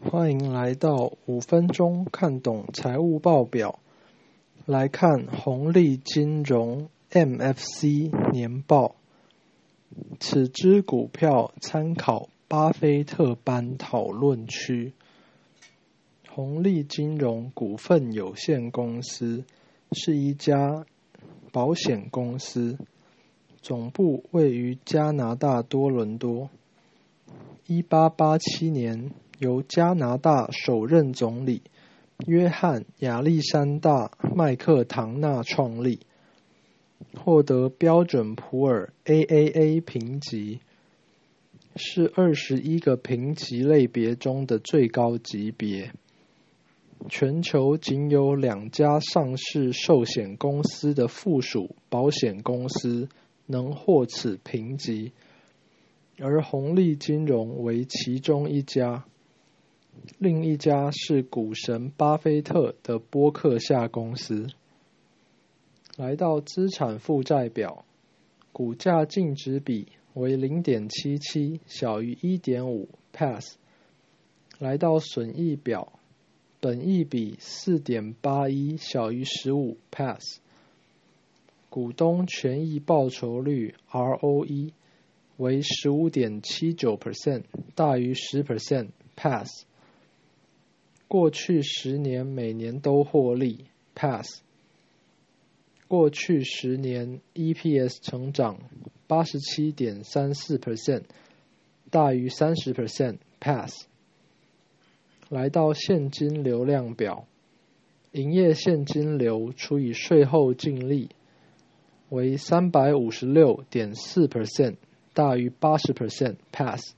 欢迎来到五分钟看懂财务报表。来看红利金融 MFC 年报。此支股票参考巴菲特班讨论区。红利金融股份有限公司是一家保险公司，总部位于加拿大多伦多。一八八七年由加拿大首任总理约翰亚历山大麦克唐纳创立，获得标准普尔 AAA 评级，是二十一个评级类别中的最高级别。全球仅有两家上市寿险公司的附属保险公司能获此评级，而红利金融为其中一家。另一家是股神巴菲特的波克夏公司。来到资产负债表，股价净值比为零点七七，小于一点五，pass。来到损益表。本益比四点八一，小于十五，pass。股东权益报酬率 ROE 为十五点七九 percent，大于十 percent，pass。过去十年每年都获利，pass。过去十年 EPS 成长八十七点三四 percent，大于三十 percent，pass。来到现金流量表，营业现金流除以税后净利为三百五十六点四 percent，大于八十 percent，pass。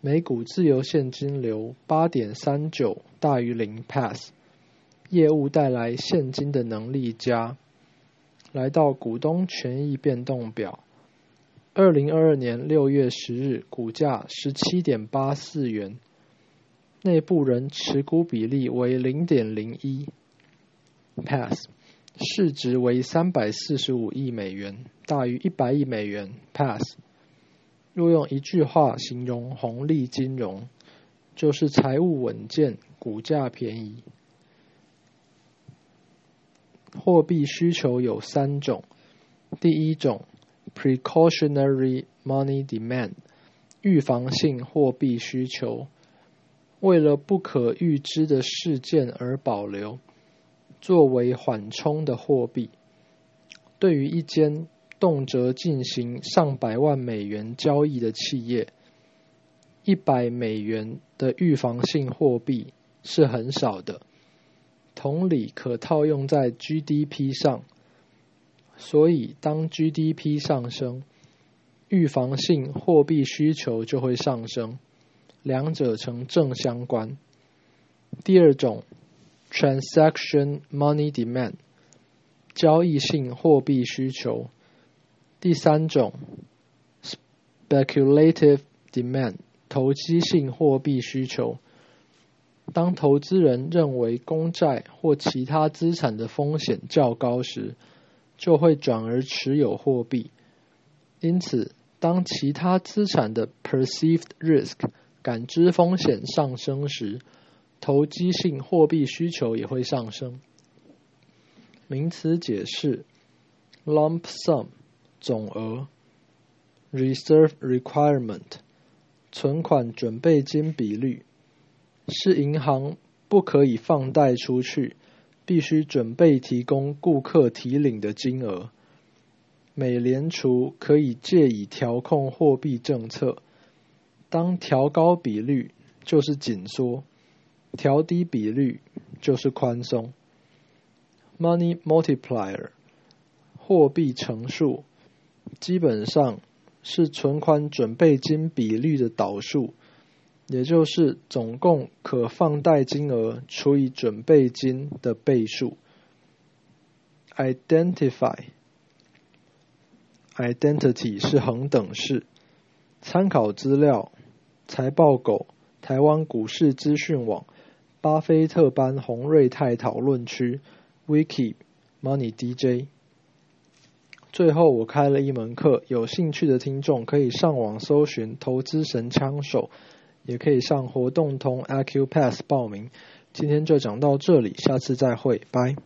每股自由现金流八点三九，大于零，pass。业务带来现金的能力加。来到股东权益变动表，二零二二年六月十日，股价十七点八四元。内部人持股比例为零点零一，pass，市值为三百四十五亿美元，大于一百亿美元，pass。若用一句话形容红利金融，就是财务稳健，股价便宜。货币需求有三种，第一种，precautionary money demand，预防性货币需求。为了不可预知的事件而保留，作为缓冲的货币。对于一间动辄进行上百万美元交易的企业，一百美元的预防性货币是很少的。同理，可套用在 GDP 上。所以，当 GDP 上升，预防性货币需求就会上升。两者呈正相关。第二种，transaction money demand，交易性货币需求。第三种，speculative demand，投机性货币需求。当投资人认为公债或其他资产的风险较高时，就会转而持有货币。因此，当其他资产的 perceived risk 感知风险上升时，投机性货币需求也会上升。名词解释：lump sum 总额，reserve requirement 存款准备金比率，是银行不可以放贷出去，必须准备提供顾客提领的金额。美联储可以借以调控货币政策。当调高比率就是紧缩，调低比率就是宽松。Money multiplier，货币乘数，基本上是存款准备金比率的导数，也就是总共可放贷金额除以准备金的倍数。Identify，identity 是恒等式，参考资料。财报狗、台湾股市资讯网、巴菲特班洪瑞泰讨论区、Wiki Money DJ。最后，我开了一门课，有兴趣的听众可以上网搜寻“投资神枪手”，也可以上活动通 aq pass 报名。今天就讲到这里，下次再会，拜。